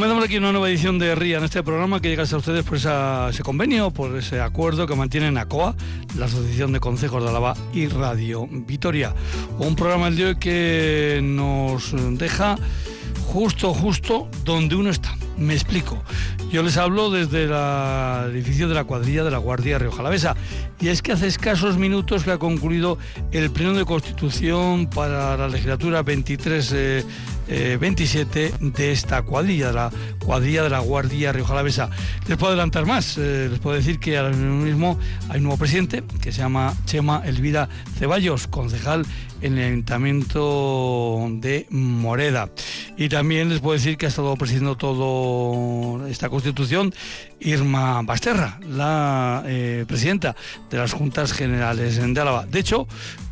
Comenzamos aquí una nueva edición de RIA en este programa que llega a ustedes por ese convenio, por ese acuerdo que mantienen ACOA, la Asociación de Consejos de Álava y Radio Vitoria. Un programa el de hoy que nos deja justo, justo donde uno está. Me explico. Yo les hablo desde el edificio de la cuadrilla de la Guardia Riojalavesa. Y es que hace escasos minutos que ha concluido el pleno de constitución para la legislatura 23 27 eh, de esta cuadrilla, de la cuadrilla de la Guardia Riojalavesa. Les puedo adelantar más, eh, les puedo decir que ahora mismo hay un nuevo presidente que se llama Chema Elvira Ceballos, concejal en el Ayuntamiento de Moreda. Y también les puedo decir que ha estado presidiendo toda esta constitución Irma Basterra, la eh, presidenta de las Juntas Generales de Álava. De hecho,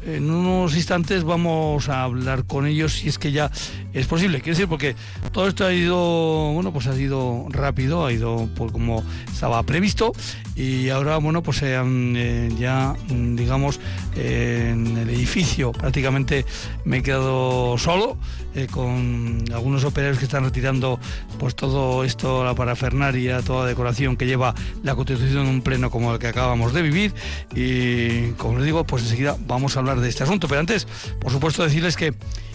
en unos instantes vamos a hablar con ellos si es que ya es posible. Quiero decir, porque todo esto ha ido, bueno, pues ha ido rápido, ha ido por como estaba previsto y ahora, bueno, pues eh, ya, digamos, en el edificio prácticamente me he quedado solo eh, con algunos operarios que están retirando pues todo esto, la parafernaria, toda la decoración que lleva la constitución en un pleno como el que acabamos de vivir y como les digo, pues enseguida vamos a hablar de este asunto. Pero antes, por supuesto, decirles que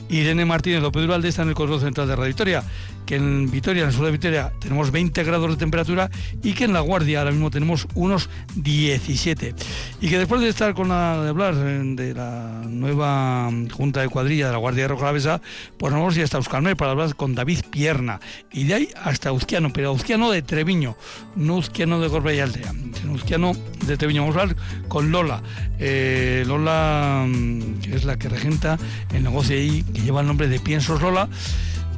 Irene Martínez López Duralde está en el control central de Radio Victoria, que en Vitoria, en el sur de Vitoria, tenemos 20 grados de temperatura y que en La Guardia ahora mismo tenemos unos 17. Y que después de estar con la de hablar eh, de la nueva Junta de Cuadrilla de la Guardia de Roja Lavesa, pues nos vamos a ir hasta Euskalmer para hablar con David Pierna. Y de ahí hasta Uzquiano, pero Uzquiano de Treviño, no Uzquiano de Gorba y Aldea, sino Uzquiano de Treviño. Vamos a hablar con Lola. Eh, Lola, mm, que es la que regenta el negocio ahí que lleva el nombre de Piensos Lola.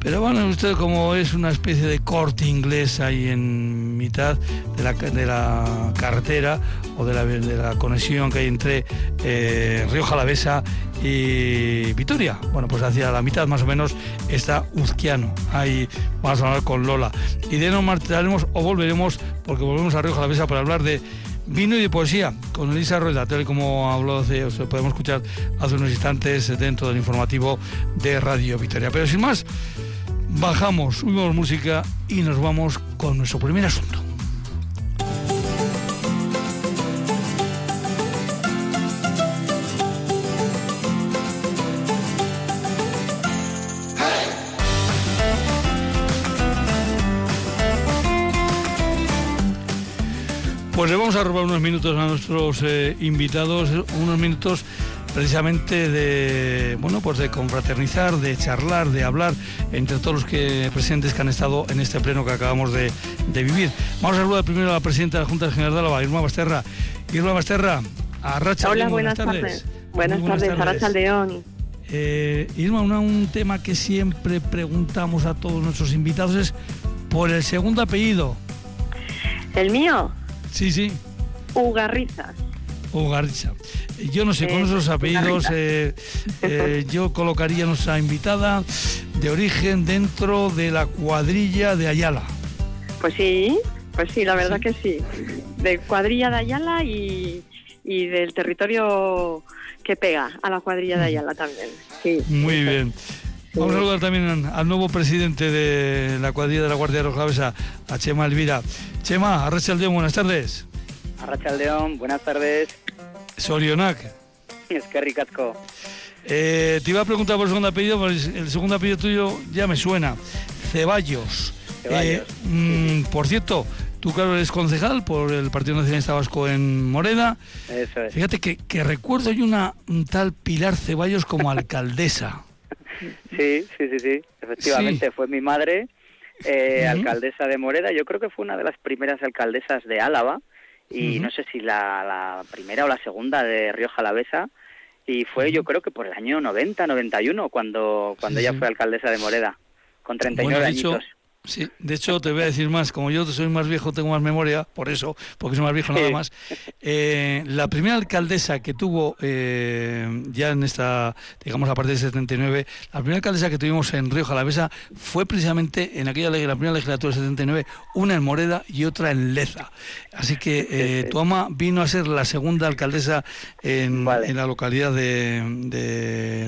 Pero bueno, usted como es una especie de corte inglés ahí en mitad de la, de la carretera o de la, de la conexión que hay entre eh, Río Jalavesa y Vitoria. Bueno, pues hacia la mitad más o menos está Uzquiano. Ahí vamos a hablar con Lola. Y de no marcharemos o volveremos porque volvemos a Río Jalavesa para hablar de Vino y de poesía con Elisa Rueda, tal y como habló hace, o podemos escuchar hace unos instantes dentro del informativo de Radio Victoria. Pero sin más, bajamos, subimos música y nos vamos con nuestro primer asunto. Pues le vamos a robar unos minutos a nuestros eh, invitados, unos minutos precisamente de bueno pues de confraternizar, de charlar, de hablar entre todos los que presentes que han estado en este pleno que acabamos de, vivir. Vamos a saludar primero a la presidenta de la Junta General de Álava, Irma Basterra. Irma Basterra, a Racha. Hola, buenas, tardes. Buenas, tardes, Racha León. Eh, Irma, un tema que siempre preguntamos a todos nuestros invitados es por el segundo apellido. ¿El mío? Sí, sí. Ugarriza. Ugarriza. Yo no sé, con esos apellidos eh, eh, yo colocaría a nuestra invitada de origen dentro de la cuadrilla de Ayala. Pues sí, pues sí, la verdad que sí. De cuadrilla de Ayala y, del territorio que pega a la cuadrilla de Ayala también. Sí, Muy bien. Vamos a saludar también al nuevo presidente de la cuadrilla de la Guardia Roja a Chema Elvira. Chema, Arrachaldeón, buenas tardes. Arrachaldeón, buenas tardes. Sorionak. Es que ricasco. Eh, te iba a preguntar por el segundo apellido, porque el segundo apellido tuyo ya me suena. Ceballos. Ceballos. Eh, mm, por cierto, tú, claro, eres concejal por el Partido Nacionalista Vasco en Morena. Eso es. Fíjate que, que recuerdo hay una tal Pilar Ceballos como alcaldesa. sí, sí, sí, sí. Efectivamente, fue mi madre eh, alcaldesa de Moreda. Yo creo que fue una de las primeras alcaldesas de Álava y no sé si la, primera o la segunda de Río Jalavesa. Y fue yo creo que por el año 90, 91 cuando, cuando ella fue alcaldesa de Moreda, con 39 años. Sí, de hecho te voy a decir más, como yo soy más viejo, tengo más memoria, por eso, porque soy más viejo nada más. Eh, la primera alcaldesa que tuvo eh, ya en esta, digamos, a partir de 79, la primera alcaldesa que tuvimos en Río Jalavesa fue precisamente en aquella la primera legislatura de 79, una en Moreda y otra en Leza. Así que eh, tu ama vino a ser la segunda alcaldesa en, la localidad de,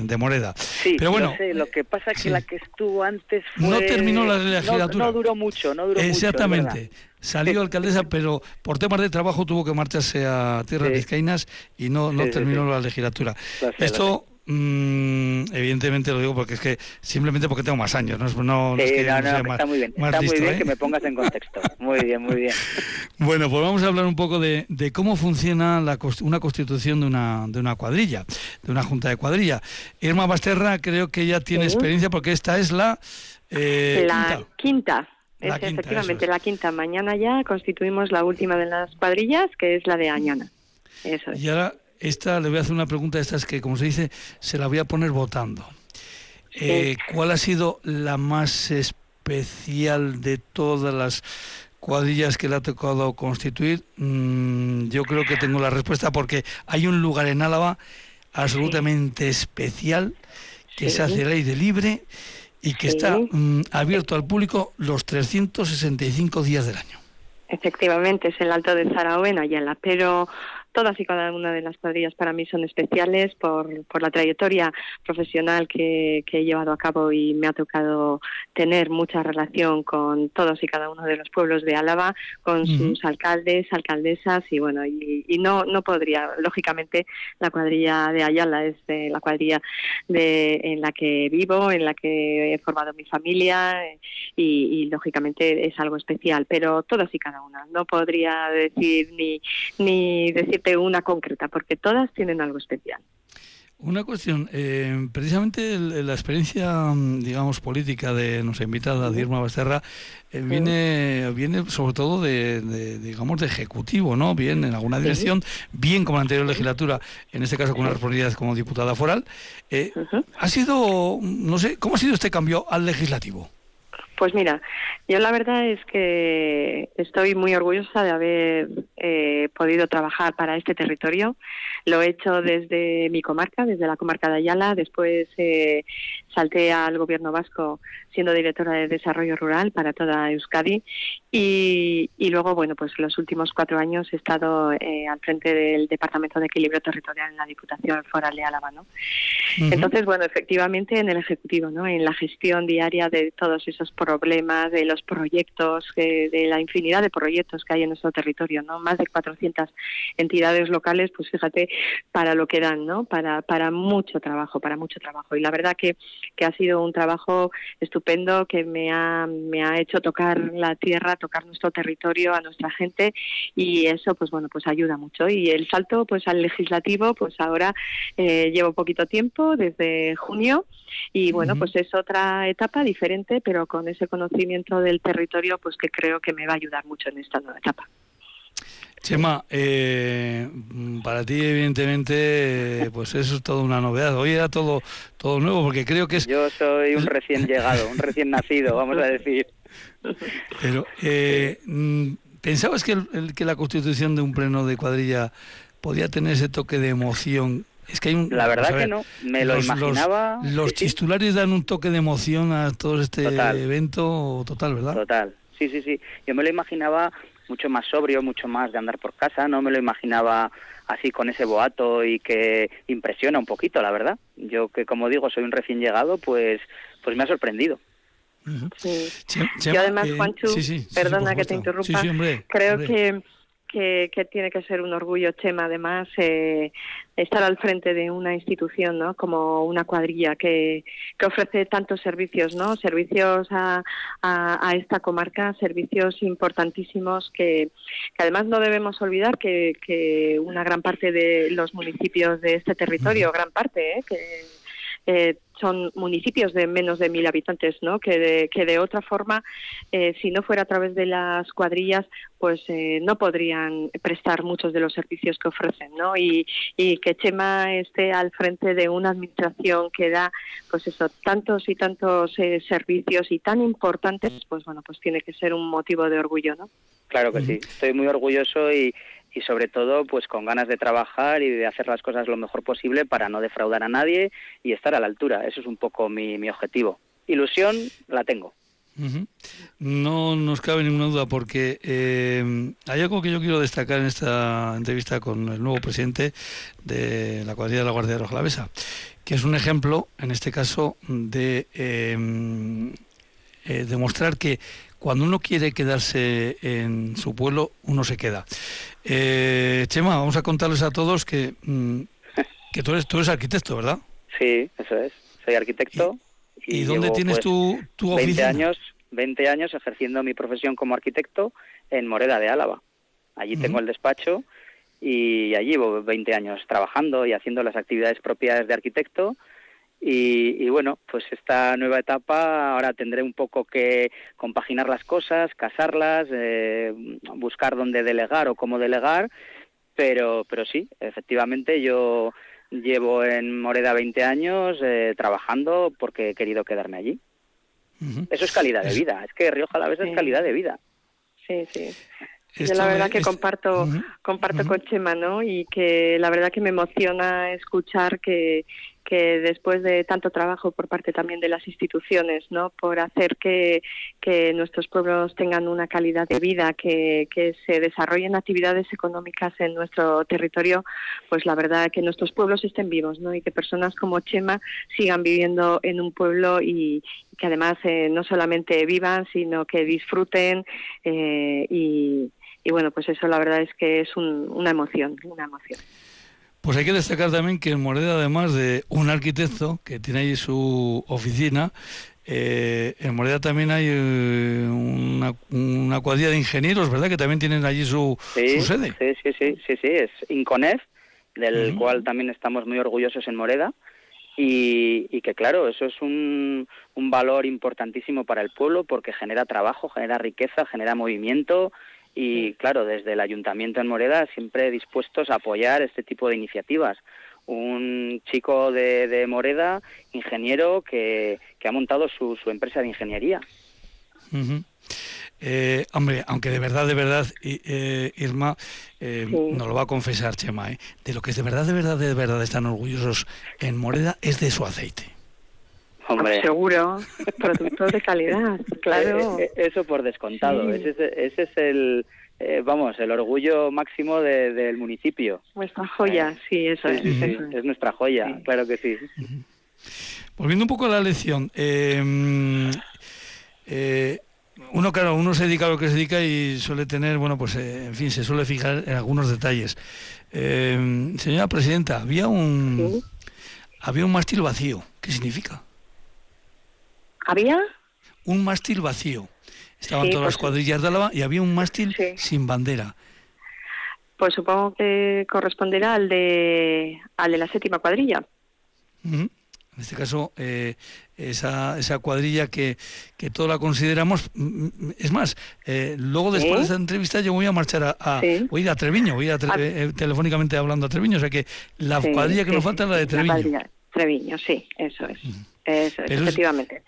de, Moreda. Sí, pero bueno, lo que pasa es que la que estuvo antes fue... No terminó la legislatura legislatura. No duró mucho, no duró Exactamente. Salió alcaldesa, pero por temas de trabajo tuvo que marcharse a tierras vizcaínas y no, no terminó la legislatura. Esto Mm, evidentemente lo digo porque es que simplemente porque tengo más años, no, no, es que no, no, está muy bien, está muy bien ¿eh? que me pongas en contexto. Muy bien, muy bien. bueno, pues vamos a hablar un poco de, cómo funciona la, una constitución de una, de una cuadrilla, de una junta de cuadrilla. Irma Basterra creo que ya tiene experiencia porque esta es la... Eh, la quinta. efectivamente, la quinta. Mañana ya constituimos la última de las cuadrillas, que es la de Añana. Eso es. Y ahora esta le voy a hacer una pregunta de estas que, como se dice, se la voy a poner votando. Eh, ¿Cuál ha sido la más especial de todas las cuadrillas que le ha tocado constituir? Mm, yo creo que tengo la respuesta porque hay un lugar en Álava absolutamente especial que se hace el aire libre y que está mm, abierto al público los 365 días del año. Efectivamente, es el Alto de Zaragoza en Ayala, pero todas y cada una de las cuadrillas para mí son especiales por, por la trayectoria profesional que, he llevado a cabo y me ha tocado tener mucha relación con todos y cada uno de los pueblos de Álava, con sus alcaldes, alcaldesas y bueno, y, no, no podría, lógicamente la cuadrilla de Ayala es la cuadrilla de, en la que vivo, en la que he formado mi familia y, y lógicamente es algo especial, pero todas y cada una. No podría decir ni, ni una concreta, porque todas tienen algo especial. Una cuestión, eh, precisamente la experiencia, digamos, política de nuestra invitada, Dirma Basterra, eh, viene, viene sobre todo de, digamos, de ejecutivo, ¿no? Bien en alguna dirección, bien como la anterior legislatura, en este caso con una responsabilidad como diputada foral. Eh, ¿Ha sido, no sé, cómo ha sido este cambio al legislativo? Pues mira, yo la verdad es que estoy muy orgullosa de haber eh, podido trabajar para este territorio. Lo he hecho desde mi comarca, desde la comarca de Ayala. Después eh, salté al gobierno vasco siendo directora de desarrollo rural para toda Euskadi y, luego, bueno, pues los últimos cuatro años he estado eh, al frente del Departamento de Equilibrio Territorial en la Diputación Foral de Álava, ¿no? Entonces, bueno, efectivamente en el Ejecutivo, ¿no? En la gestión diaria de todos esos problemas, de los proyectos, de la infinidad de proyectos que hay en nuestro territorio, ¿no? Más de 400 entidades locales, pues fíjate, para lo que dan, ¿no? Para, para mucho trabajo, para mucho trabajo. Y la verdad que, que ha sido un trabajo estupendo que me ha, me ha hecho tocar la tierra, tocar nuestro territorio, a nuestra gente y eso pues bueno pues ayuda mucho y el salto pues al legislativo pues ahora eh, llevo poquito tiempo desde junio y bueno pues es otra etapa diferente pero con ese conocimiento del territorio pues que creo que me va a ayudar mucho en esta nueva etapa. Chema, eh, para ti evidentemente, pues eso es toda una novedad. Hoy era todo todo nuevo porque creo que es. Yo soy un recién llegado, un recién nacido, vamos a decir. Pero eh, mm, pensabas que que la constitución de un pleno de cuadrilla podía tener ese toque de emoción. Es que hay un, la verdad que no, me lo imaginaba. Los, titulares dan un toque de emoción a todo este evento total, ¿verdad? Total, sí, sí, sí. Yo me lo imaginaba mucho más sobrio, mucho más de andar por casa, no me lo imaginaba así con ese boato y que impresiona un poquito, la verdad. Yo que como digo soy un recién llegado, pues pues me ha sorprendido. Sí. y además, eh, Juanchu, perdona que te interrumpa, creo que que, tiene que ser un orgullo, Chema, además, eh, estar al frente de una institución, ¿no? Como una cuadrilla que, que ofrece tantos servicios, ¿no? Servicios a, a, esta comarca, servicios importantísimos que, que, además no debemos olvidar que, que una gran parte de los municipios de este territorio, gran parte, ¿eh? que eh, son municipios de menos de mil habitantes, ¿no? Que de, que de otra forma, eh, si no fuera a través de las cuadrillas, pues eh, no podrían prestar muchos de los servicios que ofrecen, ¿no? Y, y que Chema esté al frente de una administración que da, pues eso, tantos y tantos servicios y tan importantes, pues bueno, pues tiene que ser un motivo de orgullo, ¿no? Claro que sí, estoy muy orgulloso y, y sobre todo pues con ganas de trabajar y de hacer las cosas lo mejor posible para no defraudar a nadie y estar a la altura. Eso es un poco mi, mi objetivo. Ilusión la tengo. No nos cabe ninguna duda porque eh, hay algo que yo quiero destacar en esta entrevista con el nuevo presidente de la cuadrilla de la Guardia Roja Lavesa, que es un ejemplo, en este caso, de eh, eh, demostrar que cuando uno quiere quedarse en su pueblo, uno se queda. Eh, Chema, vamos a contarles a todos que, mm, que tú, eres, tú eres arquitecto, ¿verdad? Sí, eso es. Soy arquitecto. ¿Y, dónde tienes pues, tu, tu 20 años, 20 años ejerciendo mi profesión como arquitecto en Moreda de Álava. Allí tengo el despacho y allí llevo 20 años trabajando y haciendo las actividades propias de arquitecto. Y, bueno, pues esta nueva etapa ahora tendré un poco que compaginar las cosas, casarlas, eh, buscar dónde delegar o cómo delegar, pero, pero sí, efectivamente yo llevo en Moreda 20 años eh, trabajando porque he querido quedarme allí. Eso es calidad de vida, es que Rioja a la vez es calidad de vida. Sí, sí. Yo la verdad que comparto, comparto con Chema, ¿no? Y que la verdad que me emociona escuchar que, que después de tanto trabajo por parte también de las instituciones, ¿no? Por hacer que, que nuestros pueblos tengan una calidad de vida, que, que se desarrollen actividades económicas en nuestro territorio, pues la verdad que nuestros pueblos estén vivos, ¿no? Y que personas como Chema sigan viviendo en un pueblo y, que además eh, no solamente vivan, sino que disfruten eh, y, y, bueno, pues eso la verdad es que es una emoción, una emoción. Pues hay que destacar también que en Moreda, además de un arquitecto que tiene ahí su oficina, eh, en Moreda también hay eh, una, una, cuadrilla de ingenieros, ¿verdad? Que también tienen allí su, sede. Sí, sí, sí, sí, sí, es Inconef, del cual también estamos muy orgullosos en Moreda. Y, y, que claro, eso es un, un valor importantísimo para el pueblo porque genera trabajo, genera riqueza, genera movimiento y claro, desde el Ayuntamiento en Moreda siempre dispuestos a apoyar este tipo de iniciativas. Un chico de, Moreda, ingeniero, que, ha montado su, su, empresa de ingeniería. Eh, hombre, aunque de verdad, de verdad, eh, Irma, eh, nos lo va a confesar Chema, ¿eh? de lo que es de verdad, de verdad, de verdad están orgullosos en Moreda es de su aceite. Hombre. Seguro, productos de calidad, claro. Eh, eh, eso por descontado, ese, ese, es el, eh, vamos, el orgullo máximo del municipio. Nuestra joya, sí, eso es. es nuestra joya, claro que sí. Volviendo un poco a la lección, uno, claro, uno se dedica a lo que se dedica y suele tener, bueno, pues, en fin, se suele fijar en algunos detalles. señora Presidenta, había un, había un mástil vacío, ¿qué significa? ¿Había? Un mástil vacío. Estaban todas las pues cuadrillas de Álava y había un mástil sin bandera. Pues supongo que corresponderá al de, al de la séptima cuadrilla. En este caso, eh, esa, esa cuadrilla que, que todos la consideramos. Mm, mm, es más, eh, luego después de esta entrevista yo voy a marchar a, voy a ir a Treviño, voy a ir eh, telefónicamente hablando a Treviño, o sea que la cuadrilla que nos falta es la de Treviño. Treviño, sí, eso es. Eso efectivamente.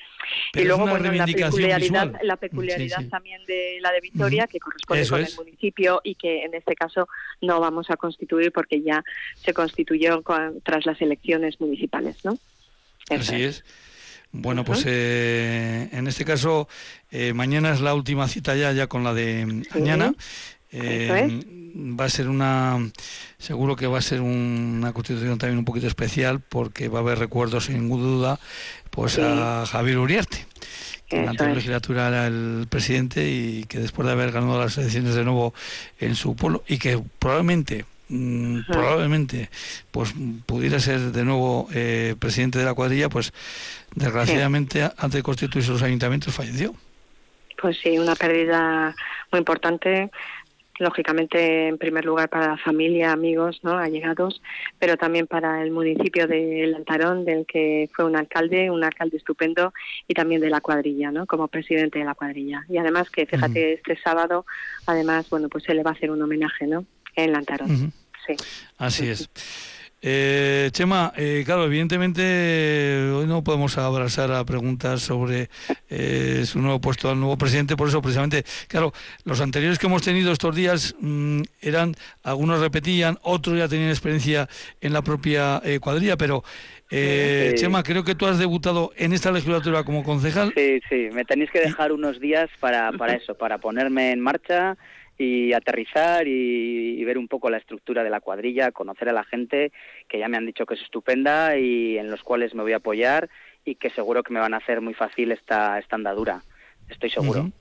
y luego, bueno, la peculiaridad, la peculiaridad también de la de Vitoria, que corresponde con el municipio y que en este caso no vamos a constituir porque ya se constituyó tras las elecciones municipales, ¿no? Así es. Bueno, pues eh, en este caso, eh, mañana es la última cita ya, ya con la de mañana. Eh, va a ser una, seguro que va a ser una constitución también un poquito especial porque va a haber recuerdos sin ninguna duda pues a Javier Uriarte que en la anterior legislatura era el presidente y que después de haber ganado las elecciones de nuevo en su pueblo y que probablemente mm, probablemente pues pudiera ser de nuevo eh, presidente de la cuadrilla pues desgraciadamente antes de constituirse los ayuntamientos falleció. Pues sí una pérdida muy importante lógicamente en primer lugar para la familia, amigos, ¿no? allegados, pero también para el municipio de Lantarón, del que fue un alcalde, un alcalde estupendo, y también de la cuadrilla, ¿no? como presidente de la cuadrilla. Y además que, fíjate, este sábado, además, bueno, pues se le va a hacer un homenaje, ¿no? En Lantarón. Sí. Así es. Eh, Chema, eh, claro, evidentemente hoy no podemos abrazar a preguntas sobre eh, su nuevo puesto al nuevo presidente, por eso precisamente, claro, los anteriores que hemos tenido estos días mm, eran, algunos repetían, otros ya tenían experiencia en la propia eh, cuadrilla, pero Chema, creo que tú has debutado en esta legislatura como concejal. Sí, sí, me tenéis que dejar unos días para, para eso, para ponerme en marcha y aterrizar y, ver un poco la estructura de la cuadrilla, conocer a la gente que ya me han dicho que es estupenda y en los cuales me voy a apoyar y que seguro que me van a hacer muy fácil esta, esta andadura. Estoy seguro.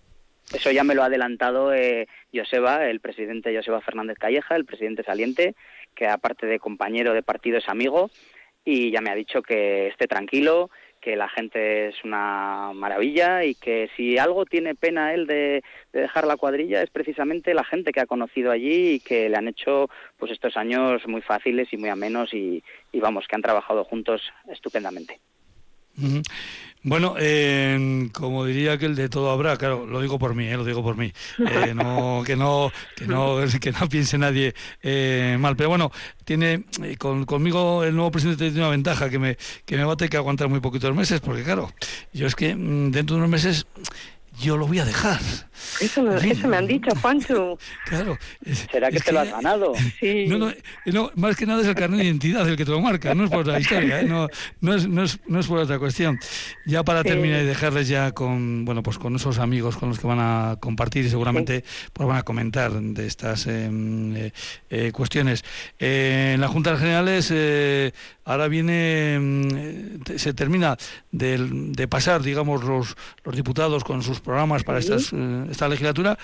Eso ya me lo ha adelantado eh, Joseba, el presidente Joseba Fernández Calleja, el presidente saliente, que aparte de compañero de partido es amigo, y ya me ha dicho que esté tranquilo, que la gente es una maravilla y que si algo tiene pena él de, dejar la cuadrilla es precisamente la gente que ha conocido allí y que le han hecho pues estos años muy fáciles y muy amenos y, y vamos, que han trabajado juntos estupendamente. Bueno, eh, como diría que el de todo habrá, claro, lo digo por mí, eh, lo digo por mí, eh, no, que no, que no, que no piense nadie eh, mal, pero bueno, tiene eh, con, conmigo el nuevo presidente tiene una ventaja que me que me va a tener que aguantar muy poquitos meses, porque claro, yo es que mm, dentro de unos meses yo lo voy a dejar. Eso, me han dicho, Juancho. Claro. ¿Será que te lo has ganado? Sí. No, no, más que nada es el carnet de identidad el que te lo marca, no es por la historia, ¿eh? no, no, es, no, es, no es por otra cuestión. Ya para terminar y dejarles ya con, bueno, pues con esos amigos con los que van a compartir y seguramente pues van a comentar de estas em, eh, eh, cuestiones. en la Junta de Generales ahora viene, em, se termina de, de pasar, digamos, los, los diputados con sus programas para estas, eh, esta legislatura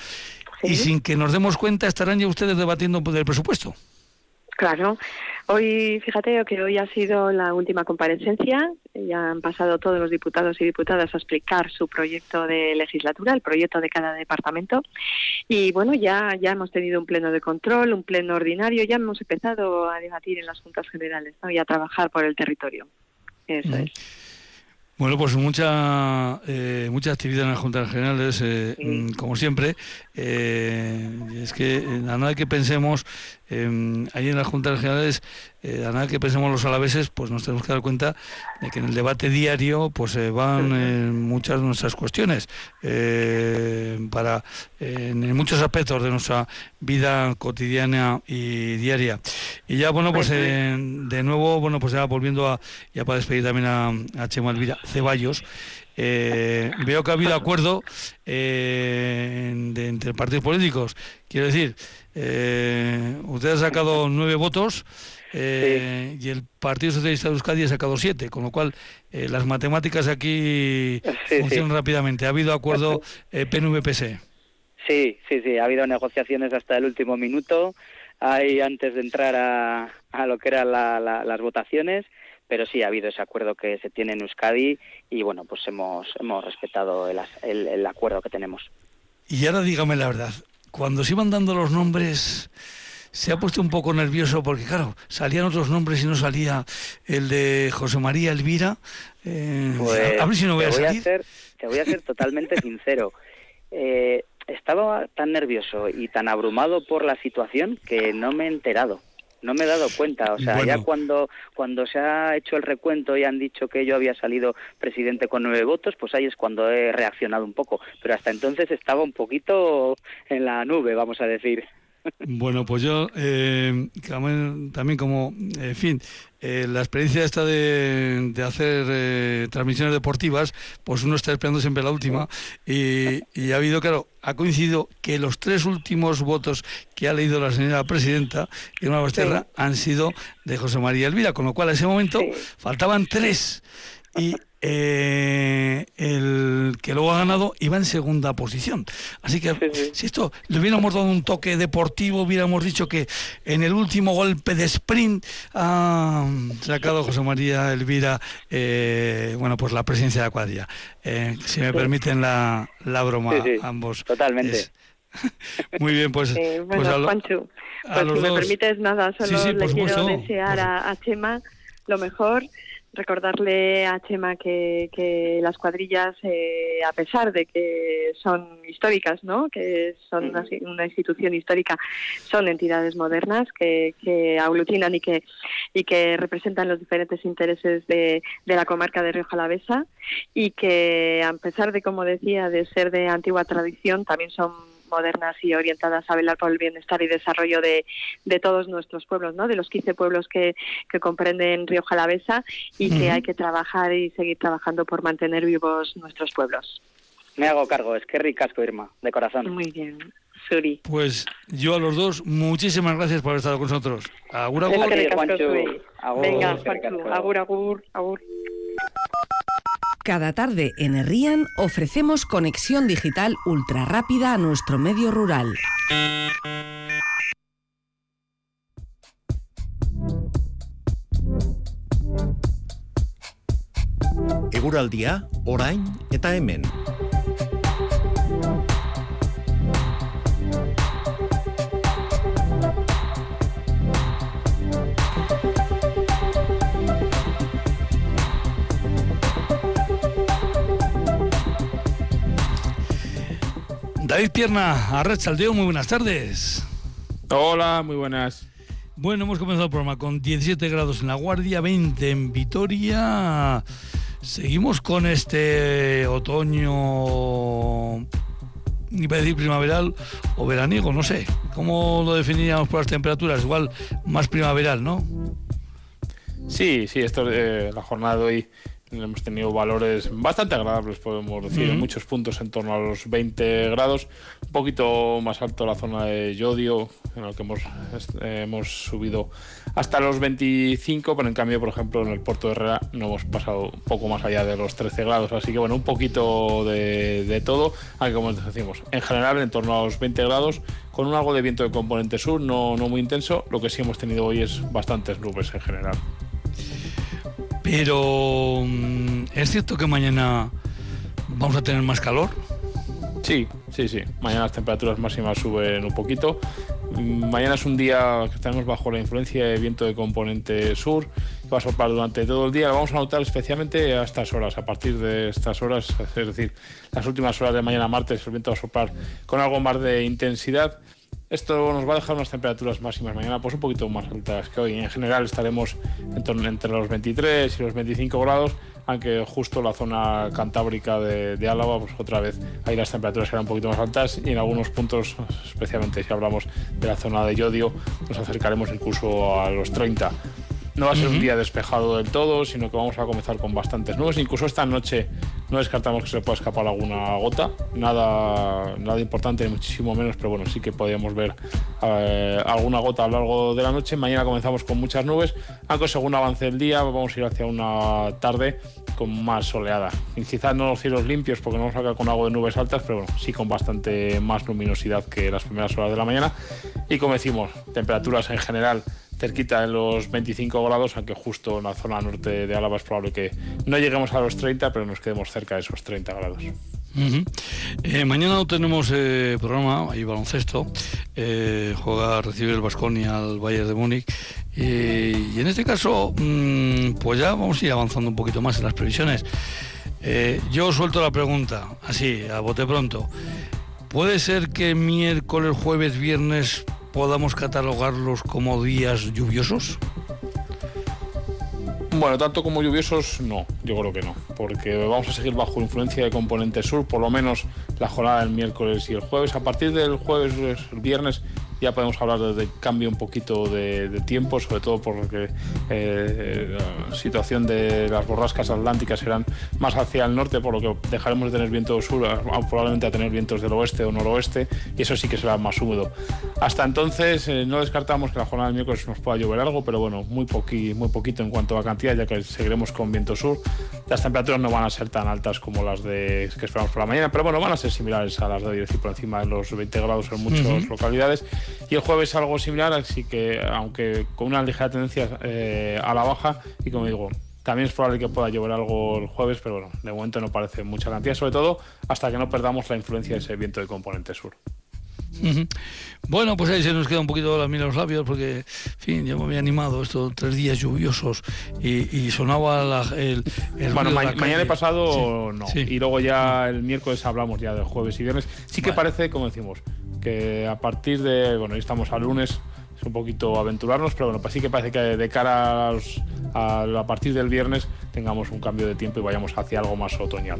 y sin que nos demos cuenta estarán ya ustedes debatiendo del presupuesto. Claro. Hoy, fíjate que hoy ha sido la última comparecencia. Ya han pasado todos los diputados y diputadas a explicar su proyecto de legislatura, el proyecto de cada departamento. Y bueno, ya, ya hemos tenido un pleno de control, un pleno ordinario. Ya hemos empezado a debatir en las juntas generales ¿no? y a trabajar por el territorio. Eso es. Bueno, pues mucha eh, mucha actividad en las juntas generales, eh, mm, como siempre. Eh, es que a nada que pensemos eh, ahí en las juntas generales, eh, a nada que pensemos los alaveses, pues nos tenemos que dar cuenta de que en el debate diario pues se van eh, muchas de nuestras cuestiones eh, para en muchos aspectos de nuestra vida cotidiana y diaria. Y ya bueno pues de nuevo bueno pues ya volviendo a ya para despedir también a, a Chema Elvira Ceballos. Eh, veo que ha habido acuerdo eh, de, entre partidos políticos. Quiero decir, eh, usted ha sacado nueve votos eh, y el Partido Socialista de Euskadi ha sacado siete, con lo cual eh, las matemáticas aquí Sí, funcionan sí. rápidamente. Ha habido acuerdo eh, PNV-PSE. Sí, sí, sí, ha habido negociaciones hasta el último minuto, ahí antes de entrar a, a lo que eran la- la- las votaciones, pero sí ha habido ese acuerdo que se tiene en Euskadi y bueno, pues hemos, hemos respetado el, el- el acuerdo que tenemos. Y ahora dígame la verdad, cuando se iban dando los nombres, se ha puesto un poco nervioso porque, claro, salían otros nombres y no salía el de José María Elvira. Eh, Pues, a ver si no voy a voy a salir. ser, te voy a ser totalmente sincero. Eh, estaba tan nervioso y tan abrumado por la situación que no me he enterado. No me he dado cuenta, o sea, Bueno. ya cuando cuando se ha hecho el recuento y han dicho que yo había salido presidente con nueve votos, pues ahí es cuando he reaccionado un poco. Pero hasta entonces estaba un poquito en la nube, vamos a decir. Bueno, pues yo eh, también, como, en fin, eh, la experiencia esta de, de hacer eh, transmisiones deportivas, pues uno está esperando siempre la última. Y, y ha habido, claro, ha coincidido que los tres últimos votos que ha leído la señora presidenta, Irma Basterra, han sido de José María Elvira, con lo cual a ese momento Sí. faltaban tres. Y eh, el que luego ha ganado iba en segunda posición. Así que Sí, sí. si esto le hubiéramos dado un toque deportivo, hubiéramos dicho que en el último golpe de sprint ha sacado José María Elvira, eh, bueno, pues la presidencia de la cuadrilla. Eh, si me permiten la, la broma, Sí, sí, ambos. totalmente. Es- Muy bien, pues, Eh, bueno, pues a lo- Juancho, a pues los si me permites nada, solo sí, le quiero supuesto. desear a, a Chema lo mejor, recordarle a Chema que, que las cuadrillas, eh, a pesar de que son históricas, ¿no? que son una, una institución histórica, son entidades modernas que, que aglutinan y que, y que representan los diferentes intereses de, de la comarca de Rioja Alavesa y que, a pesar de, como decía, de ser de antigua tradición, también son modernas y orientadas a velar por el bienestar y desarrollo de, de todos nuestros pueblos, ¿no? de los 15 pueblos que, que comprenden Rioja Alavesa y que hay que trabajar y seguir trabajando por mantener vivos nuestros pueblos. Me hago cargo, es que ricasco, Irma, de corazón. Muy bien, Suri. Pues yo a los dos, muchísimas gracias por haber estado con nosotros. Agur, agur. Asko Juancho. Agur, Venga, Juancho, agur, agur, agur. Cada tarde en Herrían ofrecemos conexión digital ultra rápida a nuestro medio rural. Eguraldia, orain eta hemen. David Pierna, Arrachaldeo, muy buenas tardes. Hola, muy buenas. Bueno, hemos comenzado el programa con 17 grados en La Guardia, 20 en Vitoria. Seguimos con este otoño, iba a decir primaveral o veraniego, no sé. ¿Cómo lo definiríamos por las temperaturas? Igual más primaveral, ¿no? Sí, sí, esto eh, la jornada de hoy hemos tenido valores bastante agradables, podemos decir, en muchos puntos en torno a los 20 grados, un poquito más alto la zona de Yodio, en la que hemos, hemos subido hasta los 25, pero en cambio, por ejemplo, en el puerto de Herrera no hemos pasado un poco más allá de los 13 grados, así que bueno, un poquito de, de todo, aunque como decimos, en general en torno a los 20 grados, con un algo de viento de componente sur, no, no muy intenso, lo que sí hemos tenido hoy es bastantes nubes en general. Pero mm, es cierto que mañana vamos a tener más calor. Sí, sí, sí. Mañana las temperaturas máximas suben un poquito. Mm, mañana es un día que estaremos bajo la influencia de viento de componente sur, va a soplar durante todo el día. Lo vamos a notar especialmente a estas horas, a partir de estas horas, es decir, las últimas horas de mañana martes, el viento va a soplar con algo más de intensidad. Esto nos va a dejar unas temperaturas máximas mañana pues un poquito más altas que hoy. En general estaremos entre los 23 y los 25 grados, aunque justo la zona cantábrica de, de, Álava, pues otra vez ahí las temperaturas serán un poquito más altas y en algunos puntos, especialmente si hablamos de la zona de Yodio, nos acercaremos incluso a los 30. No va a ser un día despejado del todo, sino que vamos a comenzar con bastantes nubes. Incluso esta noche no descartamos que se pueda escapar alguna gota. Nada, nada importante, ni muchísimo menos, pero bueno, sí que podríamos ver eh, alguna gota a lo largo de la noche. Mañana comenzamos con muchas nubes, aunque según avance el día vamos a ir hacia una tarde con más soleada. Y quizás no los cielos limpios porque no vamos a quedar con algo de nubes altas, pero bueno, sí con bastante más luminosidad que las primeras horas de la mañana. Y como decimos, temperaturas en general cerquita de los 25 grados, aunque justo en la zona norte de Álava es probable que no lleguemos a los 30, pero nos quedemos cerca de esos 30 grados. Eh, mañana no tenemos eh, programa, hay baloncesto, eh, juega, recibe el Vasconia al Bayern de Múnich y en este caso mmm, pues ya vamos a ir avanzando un poquito más en las previsiones. Eh, yo suelto la pregunta, así, a bote pronto. ¿Puede ser que miércoles, jueves, viernes podamos catalogarlos como días lluviosos? Bueno, tanto como lluviosos, no, yo creo que no, porque vamos a seguir bajo influencia de componente sur, por lo menos la jornada del miércoles y el jueves. A partir del jueves, viernes, ya podemos hablar de, cambio un poquito de, de, tiempo, sobre todo porque eh, la situación de las borrascas atlánticas serán más hacia el norte, por lo que dejaremos de tener viento sur, probablemente a tener vientos del oeste o noroeste, y eso sí que será más húmedo. Hasta entonces, eh, no descartamos que la jornada del miércoles nos pueda llover algo, pero bueno, muy, poqui, muy poquito en cuanto a cantidad, ya que seguiremos con viento sur. Las temperaturas no van a ser tan altas como las de que esperamos por la mañana, pero bueno, van a ser similares a las de hoy, decir, por encima de los 20 grados en muchas uh -huh. localidades. Y el jueves algo similar, así que aunque con una ligera tendencia eh, a la baja, y como digo, también es probable que pueda llover algo el jueves, pero bueno, de momento no parece mucha cantidad, sobre todo hasta que no perdamos la influencia de ese viento de componente sur. Uh -huh. Bueno, pues ahí se nos queda un poquito la mira los labios porque, en fin, yo me había animado estos tres días lluviosos y, y sonaba la, el, el, Bueno, ma mañana pasado sí, no. Sí. Y luego ya el miércoles hablamos ya del jueves y viernes. Sí que vale. parece, como decimos, que a partir de, bueno, hoy estamos al lunes, es un poquito aventurarnos, pero bueno, pues sí que parece que de cara a, a partir del viernes tengamos un cambio de tiempo y vayamos hacia algo más otoñal.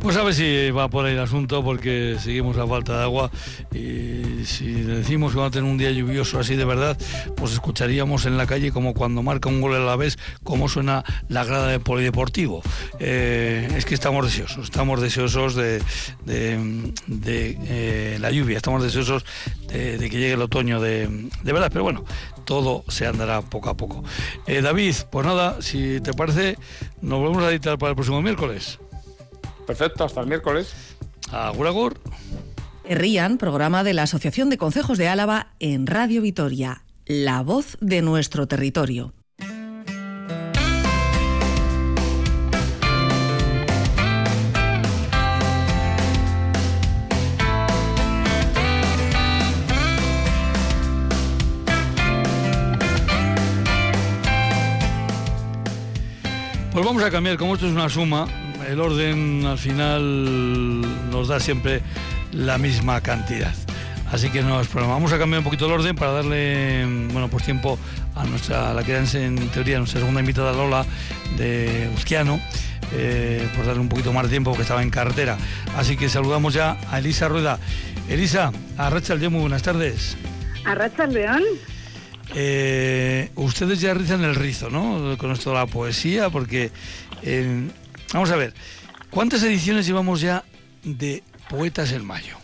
Pues a ver si va por ahí el asunto, porque seguimos a falta de agua y si decimos que va a tener un día lluvioso así de verdad, pues escucharíamos en la calle como cuando marca un gol a la vez, cómo suena la grada del polideportivo. Eh, es que estamos deseosos, estamos deseosos de, de, de eh, la lluvia, estamos deseosos de, de, que llegue el otoño de, de verdad, pero bueno, todo se andará poco a poco. Eh, David, pues nada, si te parece, nos volvemos a editar para el próximo miércoles. Perfecto, hasta el miércoles. Agur, agur. Rían, programa de la Asociación de Concejos de Álava en Radio Vitoria, la voz de nuestro territorio. Pues vamos a cambiar, como esto es una suma, el orden al final nos da siempre la misma cantidad. Así que no es problema. Vamos a cambiar un poquito el orden para darle bueno pues tiempo a nuestra la que en teoría nuestra segunda invitada Lola de Usquiano. Eh, por darle un poquito más de tiempo porque estaba en carretera. Así que saludamos ya a Elisa Rueda. Elisa, a Rachel muy buenas tardes. A Rachel León. Eh, ustedes ya rizan el rizo, ¿no? Con esto de la poesía, porque eh, vamos a ver, ¿cuántas ediciones llevamos ya de Poetas en Mayo?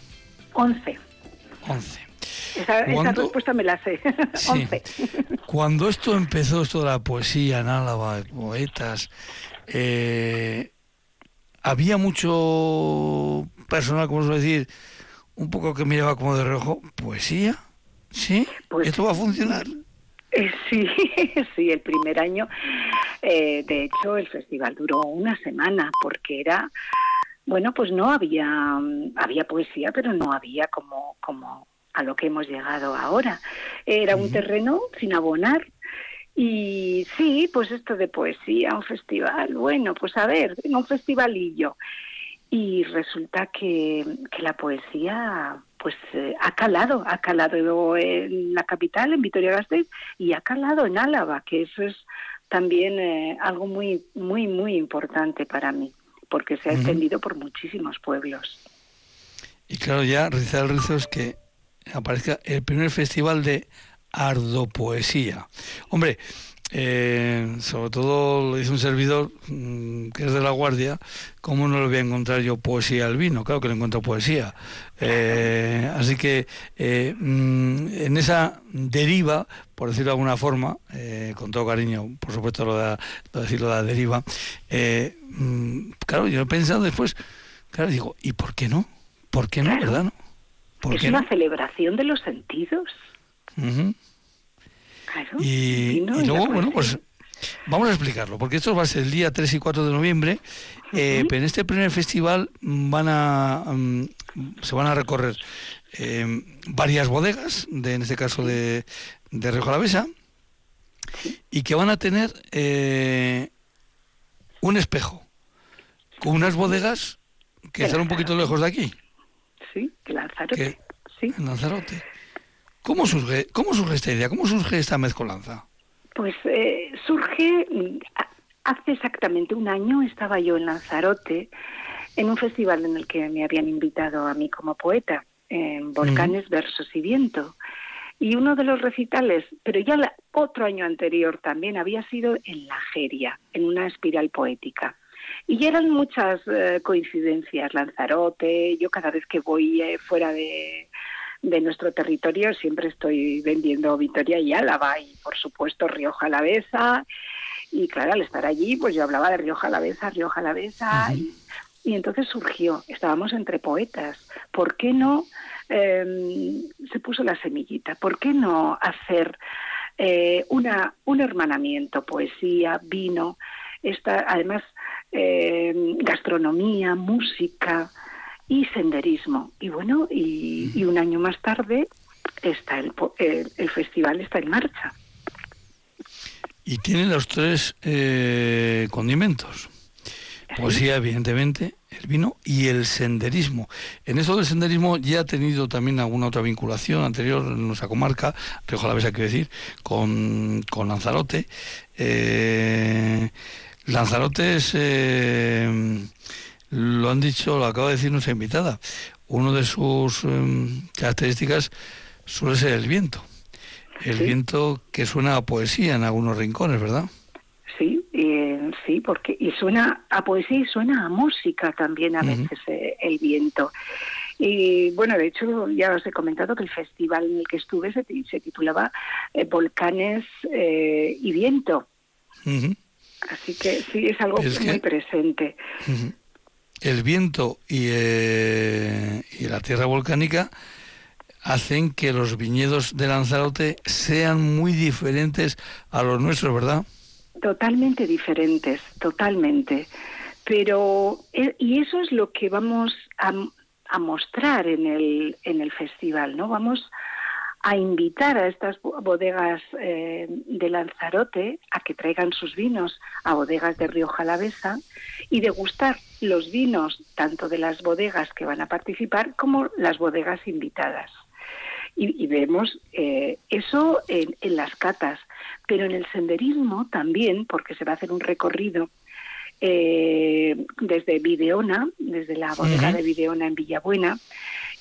Once. Once. Esa, respuesta me la sé. Once. Cuando esto empezó, esto de la poesía en Álava, poetas, eh, había mucho personal, como suele decir, un poco que miraba como de reojo, poesía. ¿Sí? Pues, ¿Esto va a funcionar? Eh, sí, sí, el primer año. Eh, de hecho, el festival duró una semana porque era, bueno, pues no había, había poesía, pero no había como, como a lo que hemos llegado ahora. Era un terreno sin abonar. Y sí, pues esto de poesía, un festival, bueno, pues a ver, un festivalillo. Y resulta que, que la poesía pues eh, ha calado, ha calado en la capital, en Vitoria-Gasteiz, y ha calado en Álava, que eso es también eh, algo muy, muy, muy importante para mí, porque se ha extendido por muchísimos pueblos. Y claro, ya rizar el rizo es que aparezca el primer festival de ardopoesía. Hombre, eh, sobre todo lo dice un servidor mm, que es de la Guardia, ¿cómo no le voy a encontrar yo poesía al vino? Claro que le encuentro poesía. Eh, así que eh, mm, en esa deriva, por decirlo de alguna forma, con todo cariño, por supuesto lo de, decirlo de la deriva, mm, claro, yo he pensado después, claro, digo, ¿y por qué no? ¿Por qué no, verdad? ¿Por es una celebración de los sentidos. Y, luego, bueno, pues vamos a explicarlo, porque esto va a ser el día 3 y 4 de noviembre. Eh, pero en este primer festival van a, mm, se van a recorrer eh, varias bodegas, de, en este caso de, de Río Jalavesa, y que van a tener eh, un espejo con unas bodegas que están un poquito lejos de aquí. Sí, Lanzarote. sí. En Lanzarote. ¿Cómo surge, ¿Cómo surge esta idea? ¿Cómo surge esta mezcolanza? Pues eh, surge mm, hace exactamente un año estaba yo en Lanzarote en un festival en el que me habían invitado a mí como poeta, en Volcanes, Versos y Viento. Y uno de los recitales, pero ya otro año anterior también, había sido en La Geria, en una espiral poética. Y eran muchas eh, coincidencias, Lanzarote, yo cada vez que voy eh, fuera de, de nuestro territorio siempre estoy vendiendo Vitoria y Álava y por supuesto Rioja Alavesa. Y claro al estar allí pues yo hablaba de Rioja Alavesa, Rioja Alavesa. Y, y, entonces surgió, estábamos entre poetas, ¿por qué no em, se puso la semillita? ¿Por qué no hacer eh, una, un hermanamiento, poesía, vino, esta, además em, gastronomía, música, y senderismo. Y bueno, y, un año más tarde está el, el, festival está en marcha. Y tiene los tres eh, condimentos. Poesía, evidentemente, el vino y el senderismo. En eso del senderismo ya ha tenido también alguna otra vinculación anterior en nuestra comarca, Rioja la quiero decir, con, con Lanzarote. Eh, Lanzarote es eh, lo han dicho, lo acaba de decir nuestra invitada. Una de sus em, características suele ser el viento. El viento que suena a poesía en algunos rincones, ¿verdad? Sí, sí, porque y suena a poesía y suena a música también a veces eh, el viento. Y bueno, de hecho, ya os he comentado que el festival en el que estuve se, titulaba eh, Volcanes eh, y Viento. Así que sí, es algo muy presente. El viento y, eh, y la tierra volcánica hacen que los viñedos de Lanzarote sean muy diferentes a los nuestros, ¿verdad? Totalmente diferentes, totalmente. Pero, eh, y eso es lo que vamos a, mostrar en el, en el festival, ¿no? Vamos a invitar a estas bodegas eh, de Lanzarote a que traigan sus vinos a bodegas de Río Jalavesa y degustar los vinos tanto de las bodegas que van a participar como las bodegas invitadas. Y, vemos eh, eso en, las catas, pero en el senderismo también, porque se va a hacer un recorrido eh, desde Videona, desde la bodega de Videona en Villabuena,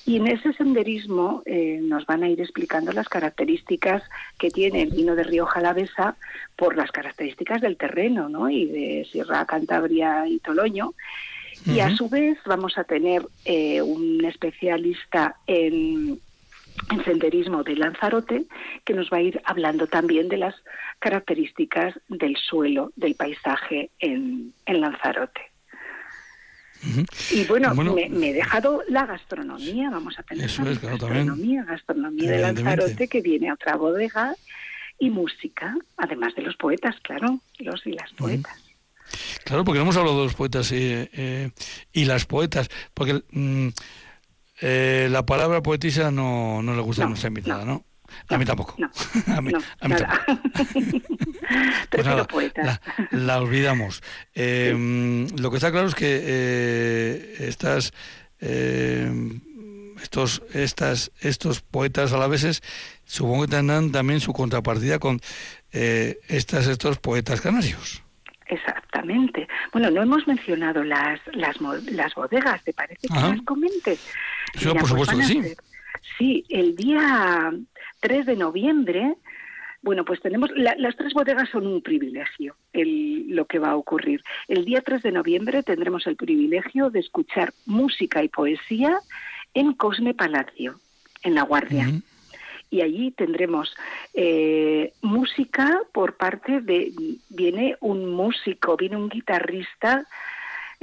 y en ese senderismo eh, nos van a ir explicando las características que tiene el vino de Río Jalavesa por las características del terreno, ¿no? Y de Sierra Cantabria y Toloño. Y a su vez vamos a tener un especialista en, en senderismo de Lanzarote, que nos va a ir hablando también de las características del suelo, del paisaje en, Lanzarote. Y bueno, me, he dejado la gastronomía, vamos a tener gastronomía, gastronomía de Lanzarote que viene a otra bodega y música, además de los poetas, claro, los y las poetas. Claro, porque no hemos hablado de los poetas eh, eh, y las poetas, porque mm, eh, la palabra poetisa no, no le gusta a nuestra invitada, ¿no? A mí tampoco. a mí, a mí tampoco. pues nada, la, la, olvidamos. Eh, lo que está claro es que eh, estas, eh, estos, estas, estos poetas alaveses supongo que tendrán también su contrapartida con eh, estas, estos poetas canarios. Exactamente. Bueno, no hemos mencionado las, las, las bodegas, ¿te parece que las comentes? Sí, por pues supuesto que sí. sí, el día 3 de noviembre, bueno, pues tenemos, las tres bodegas son un privilegio, el, lo que va a ocurrir. El día 3 de noviembre tendremos el privilegio de escuchar música y poesía en Cosme Palacio, en La Guardia y allí tendremos eh, música por parte de, viene un músico, viene un guitarrista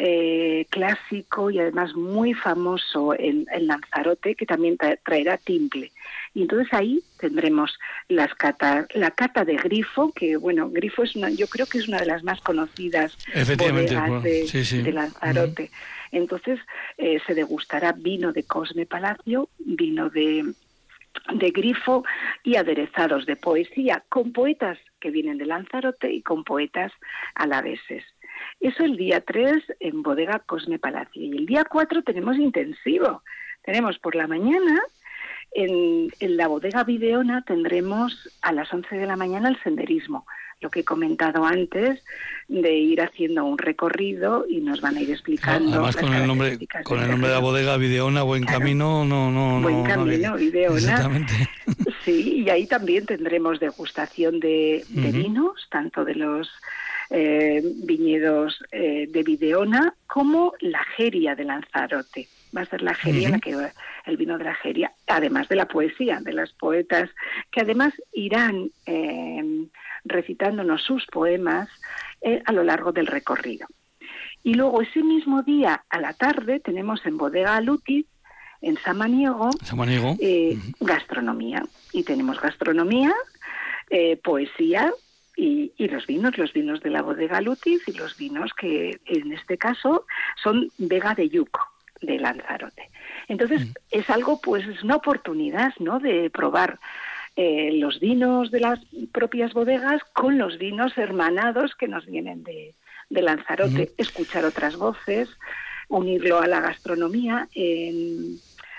eh, clásico y además muy famoso en, Lanzarote que también traerá timple. Y entonces ahí tendremos las cata, la cata de Grifo, que bueno, Grifo es una, yo creo que es una de las más conocidas bodegas de, Lanzarote. Entonces eh, se degustará vino de Cosme Palacio, vino de de grifo y aderezados de poesía, con poetas que vienen de Lanzarote y con poetas alaveses. Eso el día 3 en Bodega Cosme Palacio. Y el día 4 tenemos intensivo. Tenemos por la mañana, en, en la Bodega Videona tendremos a las 11 de la mañana el senderismo lo que he comentado antes, de ir haciendo un recorrido y nos van a ir explicando. Además, con el nombre, con el nombre de la bodega Videona, Buen Camino, no, no, Buen Camino, Videona. Exactamente. Sí, y ahí también tendremos degustación de, vinos, tanto de los eh, viñedos eh, de Videona como la Geria de Lanzarote. Va a ser la Geria la que el vino de la Geria, además de la poesía de las poetas, que además irán eh, recitándonos sus poemas eh, a lo largo del recorrido. Y luego ese mismo día a la tarde tenemos en Bodega Lutis, en Samaniego, eh, gastronomía. Y tenemos gastronomía, poesía y, los vinos, los vinos de la Bodega Lutis y los vinos que en este caso son Vega de Yuco, de Lanzarote. Entonces es algo, pues es una oportunidad, ¿no? De probar eh, los vinos de las propias bodegas con los vinos hermanados que nos vienen de, Lanzarote, escuchar otras voces, unirlo a la gastronomía.